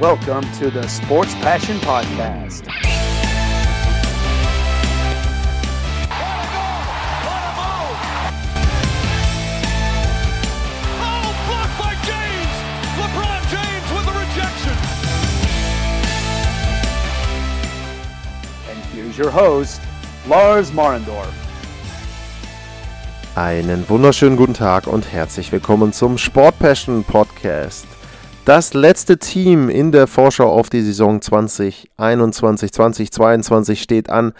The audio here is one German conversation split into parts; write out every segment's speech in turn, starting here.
Welcome to the Sports Passion Podcast. Your host, Lars Marendorf. Einen wunderschönen guten Tag und herzlich willkommen zum Sport Passion Podcast. Das letzte Team in der Vorschau auf die Saison 2021, 2022 steht an.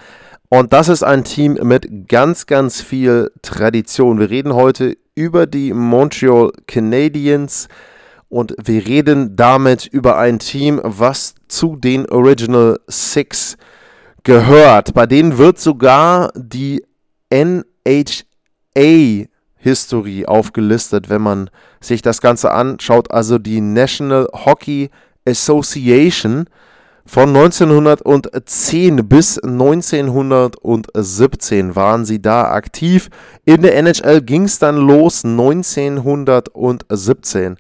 Und das ist ein Team mit ganz, ganz viel Tradition. Wir reden heute über die Montreal Canadiens und wir reden damit über ein Team, was zu den Original Six gehört. Bei denen wird sogar die NHA-Historie aufgelistet, wenn man sich das Ganze anschaut. Also die National Hockey Association von 1910 bis 1917 waren sie da aktiv. In der NHL ging es dann los 1917.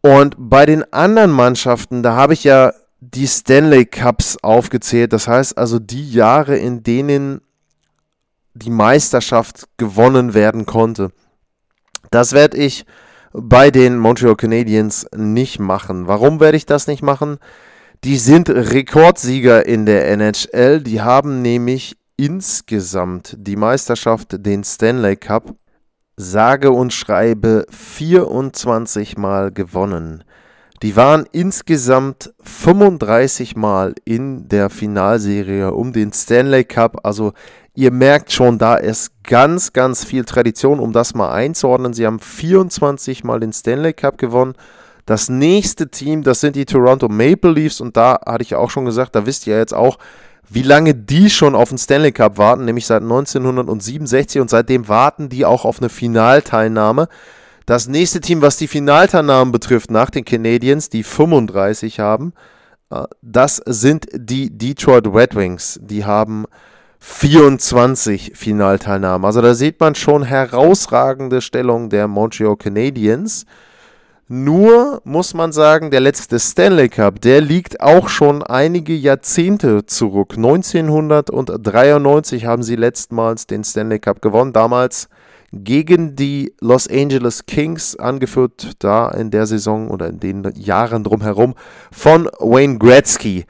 Und bei den anderen Mannschaften, da habe ich ja die Stanley Cups aufgezählt. Das heißt also die Jahre, in denen die Meisterschaft gewonnen werden konnte. Das werde ich bei den Montreal Canadiens nicht machen. Warum werde ich das nicht machen? Die sind Rekordsieger in der NHL. Die haben nämlich insgesamt die Meisterschaft, den Stanley Cup, sage und schreibe 24 Mal gewonnen. Die waren insgesamt 35 Mal in der Finalserie um den Stanley Cup. Also ihr merkt schon, da ist ganz, ganz viel Tradition, um das mal einzuordnen. Sie haben 24 Mal den Stanley Cup gewonnen. Das nächste Team, das sind die Toronto Maple Leafs und da hatte ich ja auch schon gesagt, da wisst ihr jetzt auch, wie lange die schon auf den Stanley Cup warten, nämlich seit 1967 und seitdem warten die auch auf eine Finalteilnahme. Das nächste Team, was die Finalteilnahmen betrifft, nach den Canadiens, die 35 haben, äh, das sind die Detroit Red Wings. Die haben 24 Finalteilnahmen. Also da sieht man schon herausragende Stellung der Montreal Canadiens. Nur muss man sagen, der letzte Stanley Cup, der liegt auch schon einige Jahrzehnte zurück. 1993 haben sie letztmals den Stanley Cup gewonnen. Damals gegen die Los Angeles Kings, angeführt da in der Saison oder in den Jahren drumherum von Wayne Gretzky.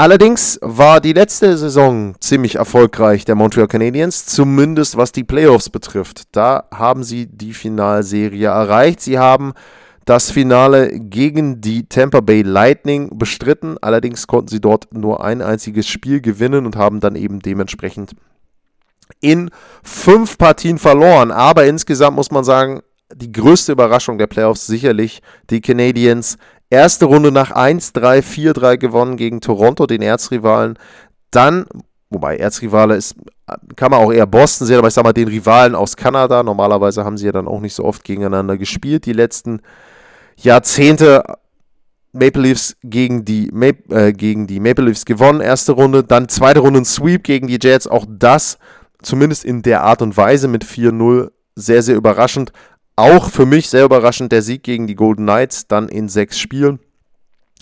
Allerdings war die letzte Saison ziemlich erfolgreich der Montreal Canadiens, zumindest was die Playoffs betrifft. Da haben sie die Finalserie erreicht. Sie haben das Finale gegen die Tampa Bay Lightning bestritten. Allerdings konnten sie dort nur ein einziges Spiel gewinnen und haben dann eben dementsprechend in fünf Partien verloren. Aber insgesamt muss man sagen, die größte Überraschung der Playoffs sicherlich die Canadiens. Erste Runde nach 1-3, 4-3 gewonnen gegen Toronto, den Erzrivalen. Dann, wobei Erzrivale ist, kann man auch eher Boston sehen, aber ich sag mal den Rivalen aus Kanada. Normalerweise haben sie ja dann auch nicht so oft gegeneinander gespielt. Die letzten Jahrzehnte Maple Leafs gegen die, äh, gegen die Maple Leafs gewonnen, erste Runde, dann zweite Runde ein Sweep gegen die Jets, auch das zumindest in der Art und Weise mit 4-0 sehr, sehr überraschend. Auch für mich sehr überraschend der Sieg gegen die Golden Knights, dann in sechs Spielen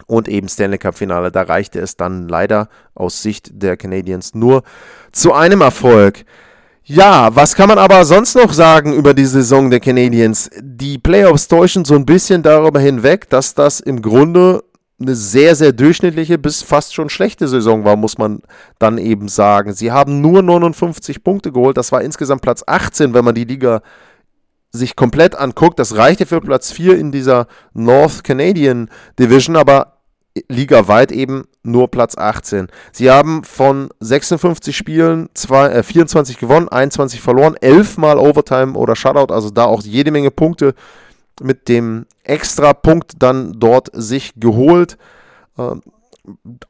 und eben Stanley Cup Finale. Da reichte es dann leider aus Sicht der Canadiens nur zu einem Erfolg. Ja, was kann man aber sonst noch sagen über die Saison der Canadiens? Die Playoffs täuschen so ein bisschen darüber hinweg, dass das im Grunde eine sehr, sehr durchschnittliche bis fast schon schlechte Saison war, muss man dann eben sagen. Sie haben nur 59 Punkte geholt. Das war insgesamt Platz 18, wenn man die Liga sich komplett anguckt. Das reichte für Platz 4 in dieser North Canadian Division, aber ligaweit eben nur Platz 18. Sie haben von 56 Spielen zwei, äh, 24 gewonnen, 21 verloren, 11 Mal Overtime oder Shutout, also da auch jede Menge Punkte mit dem Extra-Punkt dann dort sich geholt. Ähm,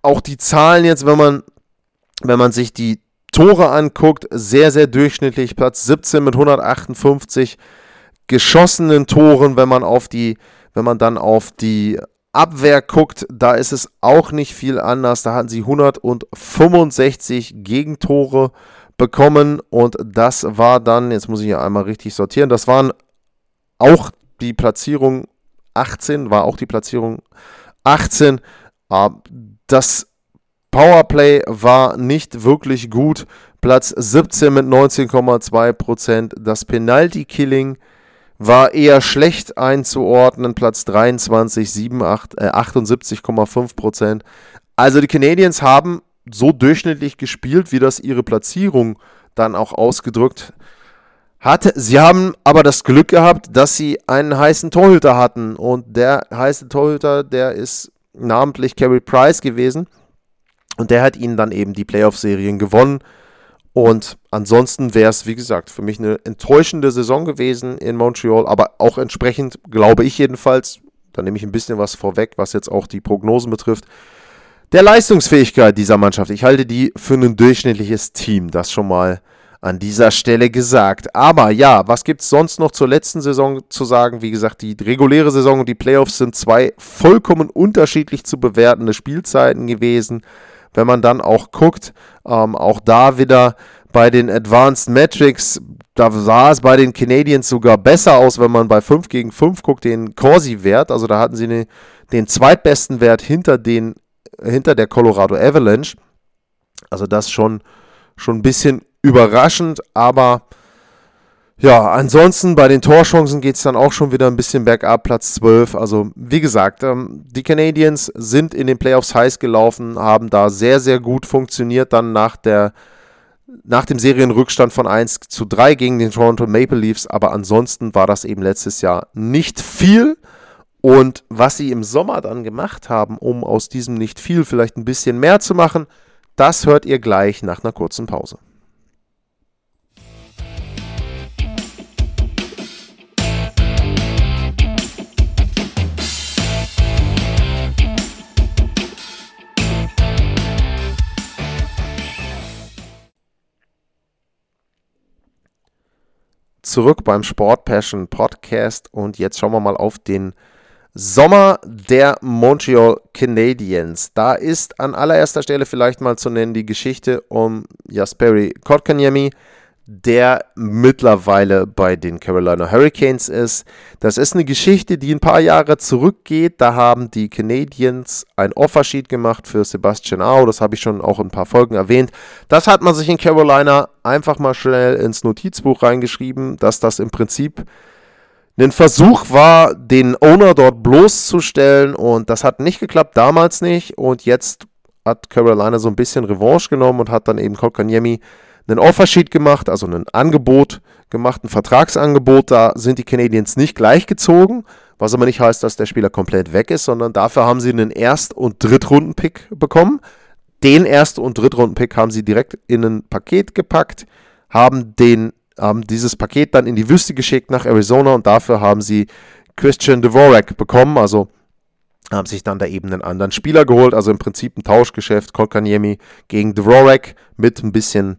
auch die Zahlen jetzt, wenn man, wenn man sich die Tore anguckt, sehr, sehr durchschnittlich. Platz 17 mit 158 geschossenen Toren, wenn man auf die, wenn man dann auf die Abwehr guckt, da ist es auch nicht viel anders. Da hatten sie 165 Gegentore bekommen und das war dann, jetzt muss ich hier einmal richtig sortieren, das waren auch die Platzierung 18, war auch die Platzierung 18 Äh, das Powerplay war nicht wirklich gut. Platz 17 mit 19,2%. Das Penalty Killing war eher schlecht einzuordnen. Platz 23, 78, äh, 78,5%. Also die Canadiens haben so durchschnittlich gespielt, wie das ihre Platzierung dann auch ausgedrückt hat. Sie haben aber das Glück gehabt, dass sie einen heißen Torhüter hatten. Und der heiße Torhüter, der ist namentlich Carey Price gewesen. Und der hat ihnen dann eben die Playoff-Serien gewonnen. Und ansonsten wäre es, wie gesagt, für mich eine enttäuschende Saison gewesen in Montreal, aber auch entsprechend, glaube ich jedenfalls, da nehme ich ein bisschen was vorweg, was jetzt auch die Prognosen betrifft, der Leistungsfähigkeit dieser Mannschaft. Ich halte die für ein durchschnittliches Team, das schon mal an dieser Stelle gesagt. Aber ja, was gibt es sonst noch zur letzten Saison zu sagen? Wie gesagt, die reguläre Saison und die Playoffs sind zwei vollkommen unterschiedlich zu bewertende Spielzeiten gewesen wenn man dann auch guckt, ähm, auch da wieder bei den Advanced Metrics, da sah es bei den Canadiens sogar besser aus, wenn man bei 5 gegen 5 guckt, den Corsi-Wert. Also da hatten sie eine, den zweitbesten Wert hinter, den, hinter der Colorado Avalanche. Also das schon, schon ein bisschen überraschend, aber ja, ansonsten bei den Torchancen geht es dann auch schon wieder ein bisschen bergab, Platz 12. Also, wie gesagt, ähm, die Canadiens sind in den Playoffs heiß gelaufen, haben da sehr, sehr gut funktioniert, dann nach, der, nach dem Serienrückstand von 1 zu 3 gegen den Toronto Maple Leafs. Aber ansonsten war das eben letztes Jahr nicht viel. Und was sie im Sommer dann gemacht haben, um aus diesem nicht viel vielleicht ein bisschen mehr zu machen, das hört ihr gleich nach einer kurzen Pause. Zurück beim Sport Passion Podcast und jetzt schauen wir mal auf den Sommer der Montreal Canadiens. Da ist an allererster Stelle vielleicht mal zu nennen die Geschichte um Jasperi Kotkaniemi, der mittlerweile bei den Carolina Hurricanes ist. Das ist eine Geschichte, die ein paar Jahre zurückgeht. Da haben die Canadiens ein Offersheet gemacht für Sebastian Au. Das habe ich schon auch in ein paar Folgen erwähnt. Das hat man sich in Carolina einfach mal schnell ins Notizbuch reingeschrieben, dass das im Prinzip ein Versuch war, den Owner dort bloßzustellen. Und das hat nicht geklappt, damals nicht. Und jetzt hat Carolina so ein bisschen Revanche genommen und hat dann eben Kotkaniemi einen Offersheet gemacht, also ein Angebot gemacht, ein Vertragsangebot. Da sind die Canadiens nicht gleichgezogen, was aber nicht heißt, dass der Spieler komplett weg ist, sondern dafür haben sie einen Erst- und Drittrunden-Pick bekommen. Den Erst- und Drittrunden-Pick haben sie direkt in ein Paket gepackt, haben, den, haben dieses Paket dann in die Wüste geschickt nach Arizona und dafür haben sie Christian Dvorak bekommen, also haben sich dann da eben einen anderen Spieler geholt, also im Prinzip ein Tauschgeschäft, Kolkaniemi gegen Dvorak mit ein bisschen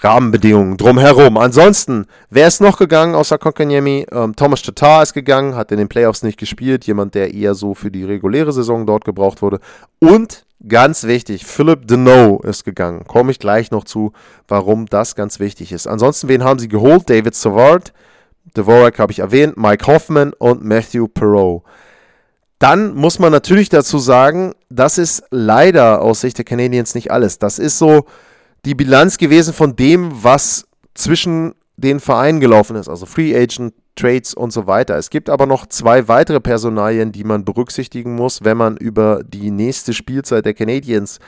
Rahmenbedingungen drumherum. Ansonsten, wer ist noch gegangen außer Konkaniemi? Ähm, Thomas Tatar ist gegangen, hat in den Playoffs nicht gespielt. Jemand, der eher so für die reguläre Saison dort gebraucht wurde. Und ganz wichtig, Philip Deneau ist gegangen. Komme ich gleich noch zu, warum das ganz wichtig ist. Ansonsten, wen haben sie geholt? David Savard, Dvorak habe ich erwähnt, Mike Hoffman und Matthew Perot. Dann muss man natürlich dazu sagen, das ist leider aus Sicht der Canadiens nicht alles. Das ist so die Bilanz gewesen von dem, was zwischen den Vereinen gelaufen ist, also Free Agent, Trades und so weiter. Es gibt aber noch zwei weitere Personalien, die man berücksichtigen muss, wenn man über die nächste Spielzeit der Canadiens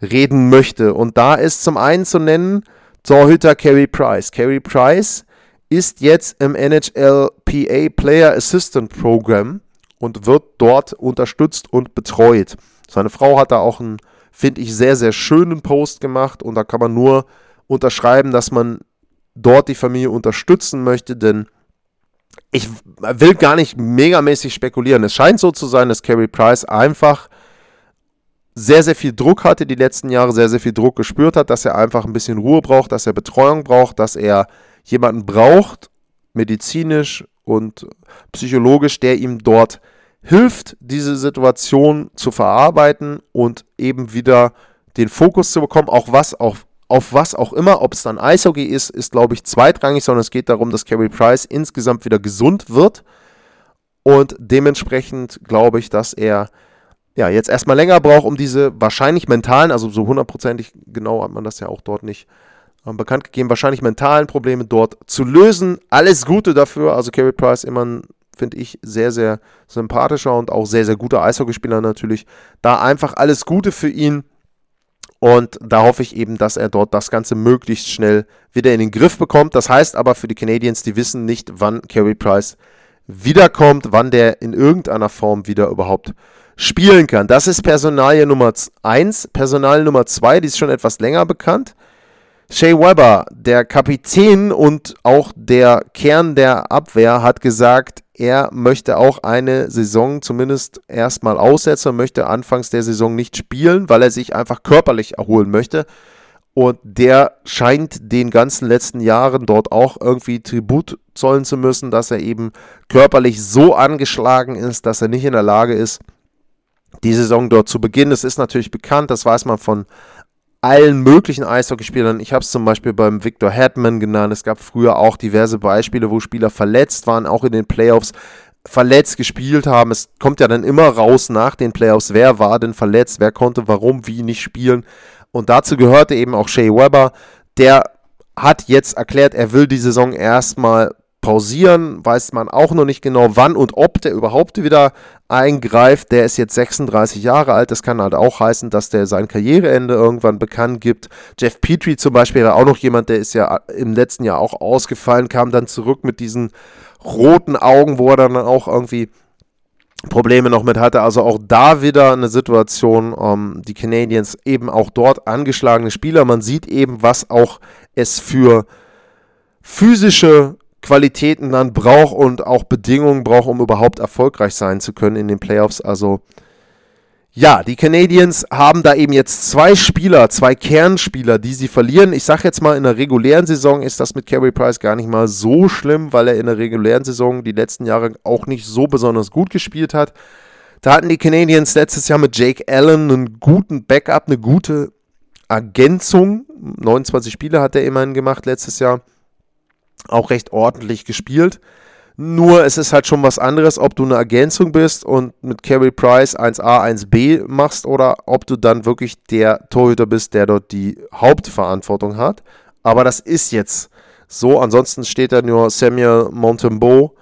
reden möchte. Und da ist zum einen zu nennen Torhüter Carey Price. Carey Price ist jetzt im NHL PA Player Assistant Program und wird dort unterstützt und betreut. Seine Frau hat da auch ein finde ich, sehr, sehr schönen Post gemacht und da kann man nur unterschreiben, dass man dort die Familie unterstützen möchte, denn ich will gar nicht megamäßig spekulieren. Es scheint so zu sein, dass Carey Price einfach sehr, sehr viel Druck hatte die letzten Jahre, sehr, sehr viel Druck gespürt hat, dass er einfach ein bisschen Ruhe braucht, dass er Betreuung braucht, dass er jemanden braucht, medizinisch und psychologisch, der ihm dort hilft, diese Situation zu verarbeiten und eben wieder den Fokus zu bekommen, auch was auf, auf was auch immer, ob es dann Eishockey ist, ist glaube ich zweitrangig, sondern es geht darum, dass Carey Price insgesamt wieder gesund wird und dementsprechend glaube ich, dass er ja, jetzt erstmal länger braucht, um diese wahrscheinlich mentalen, also so hundertprozentig genau hat man das ja auch dort nicht äh, bekannt gegeben, wahrscheinlich mentalen Probleme dort zu lösen. Alles Gute dafür. Also Carey Price immer ein, finde ich, sehr, sehr sympathischer und auch sehr, sehr guter Eishockeyspieler natürlich. Da einfach alles Gute für ihn. Und da hoffe ich eben, dass er dort das Ganze möglichst schnell wieder in den Griff bekommt. Das heißt aber für die Canadiens, die wissen nicht, wann Carey Price wiederkommt, wann der in irgendeiner Form wieder überhaupt spielen kann. Das ist Personalie Nummer 1. Personalie Nummer 2, die ist schon etwas länger bekannt. Shea Weber, der Kapitän und auch der Kern der Abwehr, hat gesagt, er möchte auch eine Saison zumindest erstmal aussetzen möchte anfangs der Saison nicht spielen, weil er sich einfach körperlich erholen möchte. Und der scheint den ganzen letzten Jahren dort auch irgendwie Tribut zollen zu müssen, dass er eben körperlich so angeschlagen ist, dass er nicht in der Lage ist, die Saison dort zu beginnen. Das ist natürlich bekannt, das weiß man von allen möglichen Eishockeyspielern. Ich habe es zum Beispiel beim Victor Hetman genannt. Es gab früher auch diverse Beispiele, wo Spieler verletzt waren, auch in den Playoffs verletzt gespielt haben. Es kommt ja dann immer raus nach den Playoffs, wer war denn verletzt, wer konnte warum, wie nicht spielen. Und dazu gehörte eben auch Shea Weber, der hat jetzt erklärt, er will die Saison erstmal pausieren, weiß man auch noch nicht genau, wann und ob der überhaupt wieder eingreift. Der ist jetzt 36 Jahre alt. Das kann halt auch heißen, dass der sein Karriereende irgendwann bekannt gibt. Jeff Petrie zum Beispiel war auch noch jemand, der ist ja im letzten Jahr auch ausgefallen, kam dann zurück mit diesen roten Augen, wo er dann auch irgendwie Probleme noch mit hatte. Also auch da wieder eine Situation, ähm, die Canadiens eben auch dort angeschlagene Spieler. Man sieht eben, was auch es für physische Qualitäten dann braucht und auch Bedingungen braucht, um überhaupt erfolgreich sein zu können in den Playoffs. Also ja, die Canadiens haben da eben jetzt zwei Spieler, zwei Kernspieler, die sie verlieren. Ich sage jetzt mal, in der regulären Saison ist das mit Carey Price gar nicht mal so schlimm, weil er in der regulären Saison die letzten Jahre auch nicht so besonders gut gespielt hat. Da hatten die Canadiens letztes Jahr mit Jake Allen einen guten Backup, eine gute Ergänzung. 29 Spiele hat er immerhin gemacht letztes Jahr auch recht ordentlich gespielt. Nur es ist halt schon was anderes, ob du eine Ergänzung bist und mit Carey Price 1A, 1B machst oder ob du dann wirklich der Torhüter bist, der dort die Hauptverantwortung hat. Aber das ist jetzt so. Ansonsten steht da nur Samuel Montembeau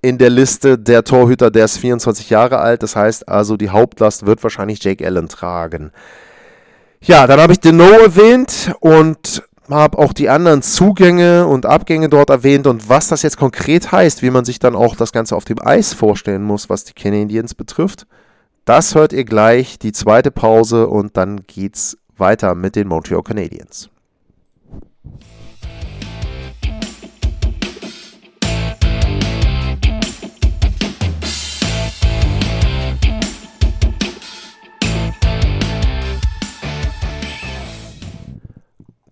in der Liste der Torhüter, der ist 24 Jahre alt. Das heißt also, die Hauptlast wird wahrscheinlich Jake Allen tragen. Ja, dann habe ich Deno erwähnt und habe auch die anderen Zugänge und Abgänge dort erwähnt und was das jetzt konkret heißt, wie man sich dann auch das Ganze auf dem Eis vorstellen muss, was die Canadiens betrifft. Das hört ihr gleich, die zweite Pause und dann geht's weiter mit den Montreal Canadiens.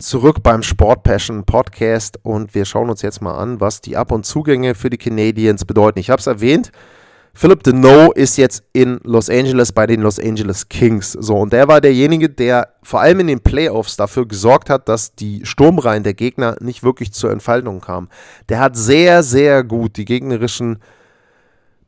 Zurück beim Sport Passion Podcast und wir schauen uns jetzt mal an, was die Ab- und Zugänge für die Canadiens bedeuten. Ich habe es erwähnt, Philip Deneau ist jetzt in Los Angeles bei den Los Angeles Kings. So, und der war derjenige, der vor allem in den Playoffs dafür gesorgt hat, dass die Sturmreihen der Gegner nicht wirklich zur Entfaltung kamen. Der hat sehr, sehr gut die gegnerischen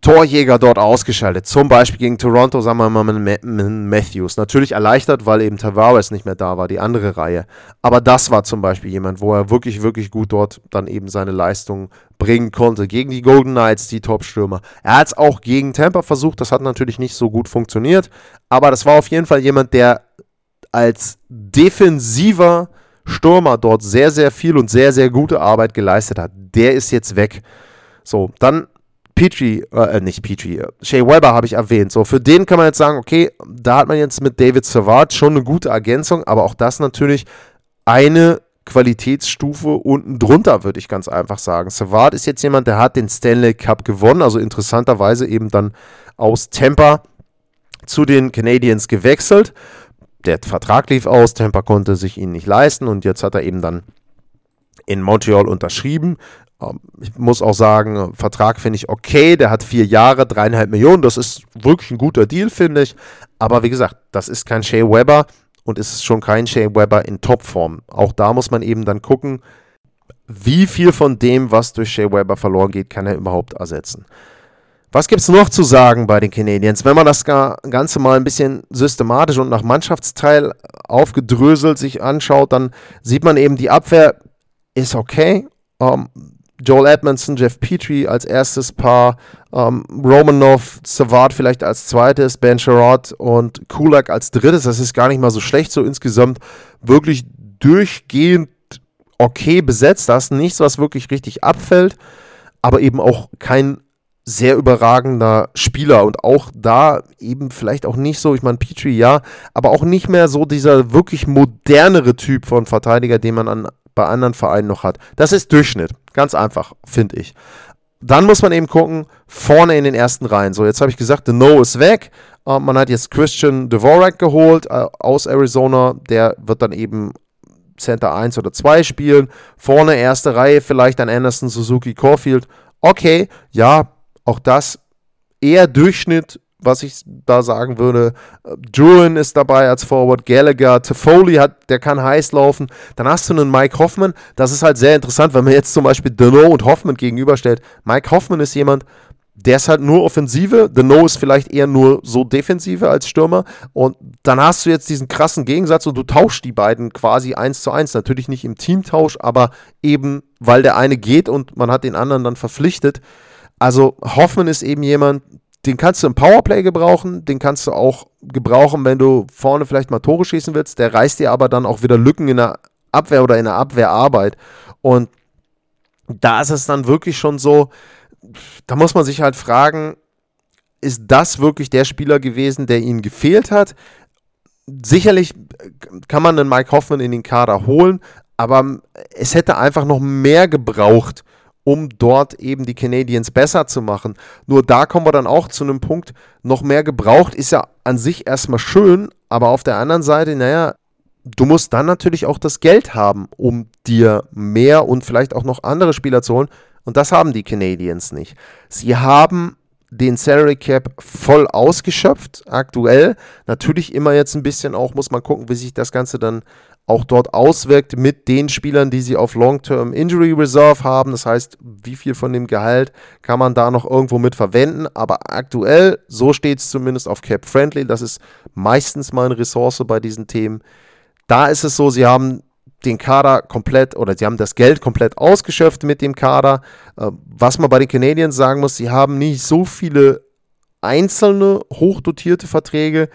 Torjäger dort ausgeschaltet. Zum Beispiel gegen Toronto, sagen wir mal mit Matthews. Natürlich erleichtert, weil eben Tavares nicht mehr da war, die andere Reihe. Aber das war zum Beispiel jemand, wo er wirklich, wirklich gut dort dann eben seine Leistung bringen konnte. Gegen die Golden Knights, die Top-Stürmer. Er hat es auch gegen Tampa versucht, das hat natürlich nicht so gut funktioniert. Aber das war auf jeden Fall jemand, der als defensiver Stürmer dort sehr, sehr viel und sehr, sehr gute Arbeit geleistet hat. Der ist jetzt weg. So, dann Petrie, äh, nicht Petrie, äh, Shea Weber habe ich erwähnt. So, für den kann man jetzt sagen, okay, da hat man jetzt mit David Savard schon eine gute Ergänzung, aber auch das natürlich eine Qualitätsstufe unten drunter, würde ich ganz einfach sagen. Savard ist jetzt jemand, der hat den Stanley Cup gewonnen, also interessanterweise eben dann aus Tampa zu den Canadiens gewechselt. Der Vertrag lief aus, Tampa konnte sich ihn nicht leisten und jetzt hat er eben dann in Montreal unterschrieben. Ähm, ich muss auch sagen, Vertrag finde ich okay. Der hat vier Jahre, dreieinhalb Millionen. Das ist wirklich ein guter Deal, finde ich. Aber wie gesagt, das ist kein Shea Weber und ist schon kein Shea Weber in Topform. Auch da muss man eben dann gucken, wie viel von dem, was durch Shea Weber verloren geht, kann er überhaupt ersetzen. Was gibt es noch zu sagen bei den Canadiens? Wenn man das Ganze mal ein bisschen systematisch und nach Mannschaftsteil aufgedröselt sich anschaut, dann sieht man eben, die Abwehr ist okay. Ähm, Joel Edmondson, Jeff Petrie als erstes Paar, ähm, Romanov, Savard vielleicht als zweites, Ben Sherrod und Kulak als drittes. Das ist gar nicht mal so schlecht, so insgesamt wirklich durchgehend okay besetzt. Da ist nichts, was wirklich richtig abfällt, aber eben auch kein sehr überragender Spieler und auch da eben vielleicht auch nicht so, ich meine, Petrie ja, aber auch nicht mehr so dieser wirklich modernere Typ von Verteidiger, den man an, bei anderen Vereinen noch hat. Das ist Durchschnitt, ganz einfach, finde ich. Dann muss man eben gucken, vorne in den ersten Reihen. So, jetzt habe ich gesagt, The No ist weg. Uh, man hat jetzt Christian Dvorak geholt uh, aus Arizona. Der wird dann eben Center 1 oder 2 spielen. Vorne erste Reihe vielleicht an Anderson, Suzuki, Caulfield. Okay, ja, auch das eher Durchschnitt, was ich da sagen würde. Druin ist dabei als Forward, Gallagher, Toffoli hat, der kann heiß laufen. Dann hast du einen Mike Hoffman. Das ist halt sehr interessant, wenn man jetzt zum Beispiel Deneau und Hoffman gegenüberstellt. Mike Hoffman ist jemand, der ist halt nur Offensive. The ist vielleicht eher nur so Defensive als Stürmer. Und dann hast du jetzt diesen krassen Gegensatz und du tauschst die beiden quasi eins zu eins. Natürlich nicht im Teamtausch, aber eben, weil der eine geht und man hat den anderen dann verpflichtet. Also Hoffmann ist eben jemand, den kannst du im Powerplay gebrauchen, den kannst du auch gebrauchen, wenn du vorne vielleicht mal Tore schießen willst. Der reißt dir aber dann auch wieder Lücken in der Abwehr oder in der Abwehrarbeit. Und da ist es dann wirklich schon so, da muss man sich halt fragen, ist das wirklich der Spieler gewesen, der ihnen gefehlt hat? Sicherlich kann man einen Mike Hoffman in den Kader holen, aber es hätte einfach noch mehr gebraucht, um dort eben die Canadiens besser zu machen. Nur da kommen wir dann auch zu einem Punkt, noch mehr gebraucht ist ja an sich erstmal schön, aber auf der anderen Seite, naja, du musst dann natürlich auch das Geld haben, um dir mehr und vielleicht auch noch andere Spieler zu holen. Und das haben die Canadiens nicht. Sie haben den Salary Cap voll ausgeschöpft, aktuell. Natürlich immer jetzt ein bisschen auch, muss man gucken, wie sich das Ganze dann auch dort auswirkt mit den Spielern, die sie auf Long-Term Injury Reserve haben. Das heißt, wie viel von dem Gehalt kann man da noch irgendwo mit verwenden. Aber aktuell, so steht es zumindest auf Cap Friendly, das ist meistens mal eine Ressource bei diesen Themen. Da ist es so, sie haben den Kader komplett oder sie haben das Geld komplett ausgeschöpft mit dem Kader. Äh, was man bei den Canadiens sagen muss, sie haben nicht so viele einzelne hochdotierte Verträge.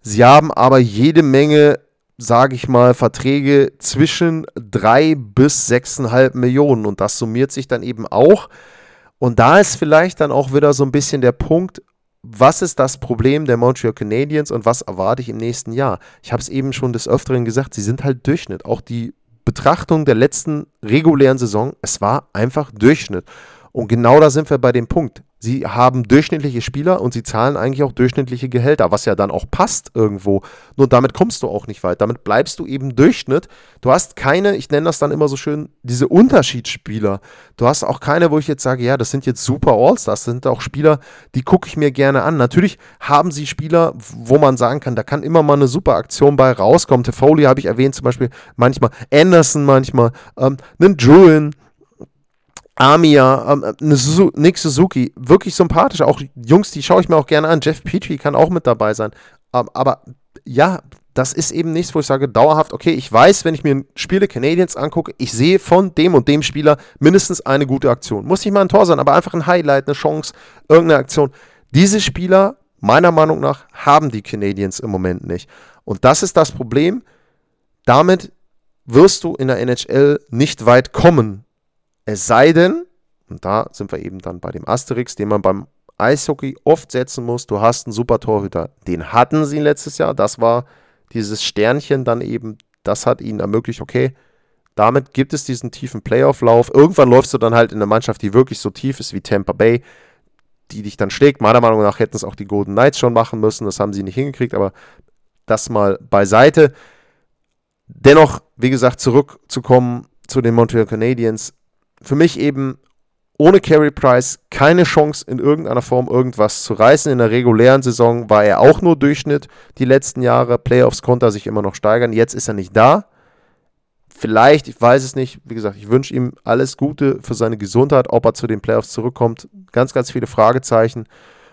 Sie haben aber jede Menge sage ich mal, Verträge zwischen 3 bis 6,5 Millionen. Und das summiert sich dann eben auch. Und da ist vielleicht dann auch wieder so ein bisschen der Punkt, was ist das Problem der Montreal Canadiens und was erwarte ich im nächsten Jahr? Ich habe es eben schon des Öfteren gesagt, sie sind halt Durchschnitt. Auch die Betrachtung der letzten regulären Saison, es war einfach Durchschnitt. Und genau da sind wir bei dem Punkt. Sie haben durchschnittliche Spieler und sie zahlen eigentlich auch durchschnittliche Gehälter, was ja dann auch passt irgendwo. Nur damit kommst du auch nicht weit. Damit bleibst du eben Durchschnitt. Du hast keine, ich nenne das dann immer so schön, diese Unterschiedsspieler. Du hast auch keine, wo ich jetzt sage, ja, das sind jetzt super Allstars. Das sind auch Spieler, die gucke ich mir gerne an. Natürlich haben sie Spieler, wo man sagen kann, da kann immer mal eine super Aktion bei rauskommen. Foley habe ich erwähnt, zum Beispiel manchmal Anderson, manchmal ähm, einen Druin Amia, ähm, äh, Nick Suzuki, wirklich sympathisch. Auch Jungs, die schaue ich mir auch gerne an. Jeff Petrie kann auch mit dabei sein. Ähm, aber ja, das ist eben nichts, wo ich sage, dauerhaft, okay, ich weiß, wenn ich mir Spiele Canadiens angucke, ich sehe von dem und dem Spieler mindestens eine gute Aktion. Muss nicht mal ein Tor sein, aber einfach ein Highlight, eine Chance, irgendeine Aktion. Diese Spieler, meiner Meinung nach, haben die Canadiens im Moment nicht. Und das ist das Problem. Damit wirst du in der NHL nicht weit kommen es sei denn, und da sind wir eben dann bei dem Asterix, den man beim Eishockey oft setzen muss, du hast einen super Torhüter. Den hatten sie letztes Jahr. Das war dieses Sternchen dann eben, das hat ihnen ermöglicht, okay, damit gibt es diesen tiefen Playoff-Lauf. Irgendwann läufst du dann halt in eine Mannschaft, die wirklich so tief ist wie Tampa Bay, die dich dann schlägt. Meiner Meinung nach hätten es auch die Golden Knights schon machen müssen. Das haben sie nicht hingekriegt, aber das mal beiseite. Dennoch, wie gesagt, zurückzukommen zu den Montreal Canadiens für mich eben ohne Carey Price keine Chance in irgendeiner Form irgendwas zu reißen. In der regulären Saison war er auch nur Durchschnitt die letzten Jahre. Playoffs konnte er sich immer noch steigern. Jetzt ist er nicht da. Vielleicht, ich weiß es nicht. Wie gesagt, ich wünsche ihm alles Gute für seine Gesundheit. Ob er zu den Playoffs zurückkommt, ganz, ganz viele Fragezeichen.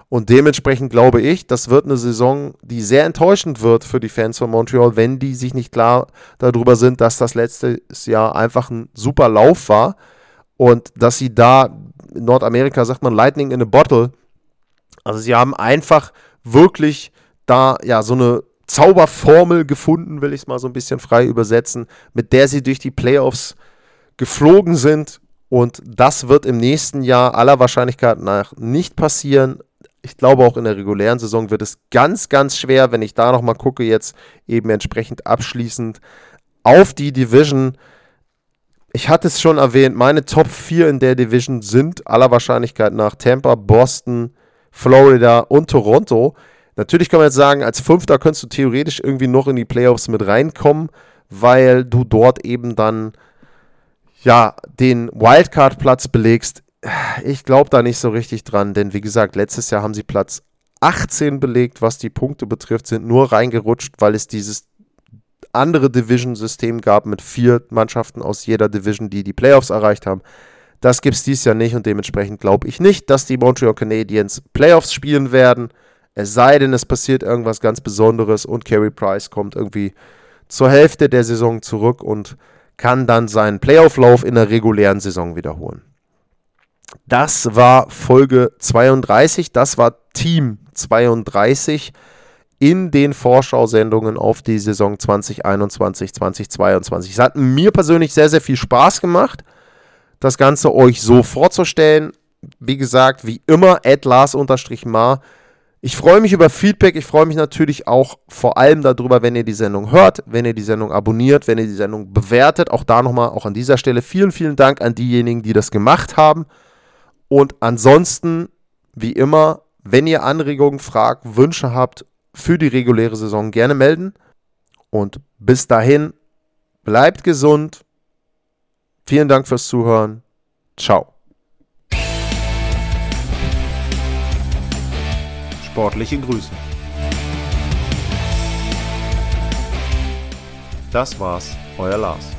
Und dementsprechend glaube ich, das wird eine Saison, die sehr enttäuschend wird für die Fans von Montreal, wenn die sich nicht klar darüber sind, dass das letztes Jahr einfach ein super Lauf war und dass sie da, in Nordamerika sagt man Lightning in a Bottle, also sie haben einfach wirklich da ja so eine Zauberformel gefunden, will ich es mal so ein bisschen frei übersetzen, mit der sie durch die Playoffs geflogen sind. Und das wird im nächsten Jahr aller Wahrscheinlichkeit nach nicht passieren ich glaube auch in der regulären Saison wird es ganz, ganz schwer, wenn ich da nochmal gucke, jetzt eben entsprechend abschließend auf die Division. Ich hatte es schon erwähnt, meine Top 4 in der Division sind aller Wahrscheinlichkeit nach Tampa, Boston, Florida und Toronto. Natürlich kann man jetzt sagen, als Fünfter könntest du theoretisch irgendwie noch in die Playoffs mit reinkommen, weil du dort eben dann ja den Wildcard-Platz belegst ich glaube da nicht so richtig dran, denn wie gesagt, letztes Jahr haben sie Platz 18 belegt, was die Punkte betrifft, sind nur reingerutscht, weil es dieses andere Division-System gab mit vier Mannschaften aus jeder Division, die die Playoffs erreicht haben. Das gibt es dieses Jahr nicht und dementsprechend glaube ich nicht, dass die Montreal Canadiens Playoffs spielen werden. Es sei denn, es passiert irgendwas ganz Besonderes und Carey Price kommt irgendwie zur Hälfte der Saison zurück und kann dann seinen Playoff-Lauf in der regulären Saison wiederholen. Das war Folge 32, das war Team 32 in den Vorschau-Sendungen auf die Saison 2021, 2022. Es hat mir persönlich sehr, sehr viel Spaß gemacht, das Ganze euch so vorzustellen. Wie gesagt, wie immer, Lars-Mar. Ich freue mich über Feedback. Ich freue mich natürlich auch vor allem darüber, wenn ihr die Sendung hört, wenn ihr die Sendung abonniert, wenn ihr die Sendung bewertet. Auch da nochmal, auch an dieser Stelle vielen, vielen Dank an diejenigen, die das gemacht haben. Und ansonsten, wie immer, wenn ihr Anregungen, Fragen, Wünsche habt für die reguläre Saison, gerne melden. Und bis dahin, bleibt gesund. Vielen Dank fürs Zuhören. Ciao. Sportliche Grüße. Das war's, euer Lars.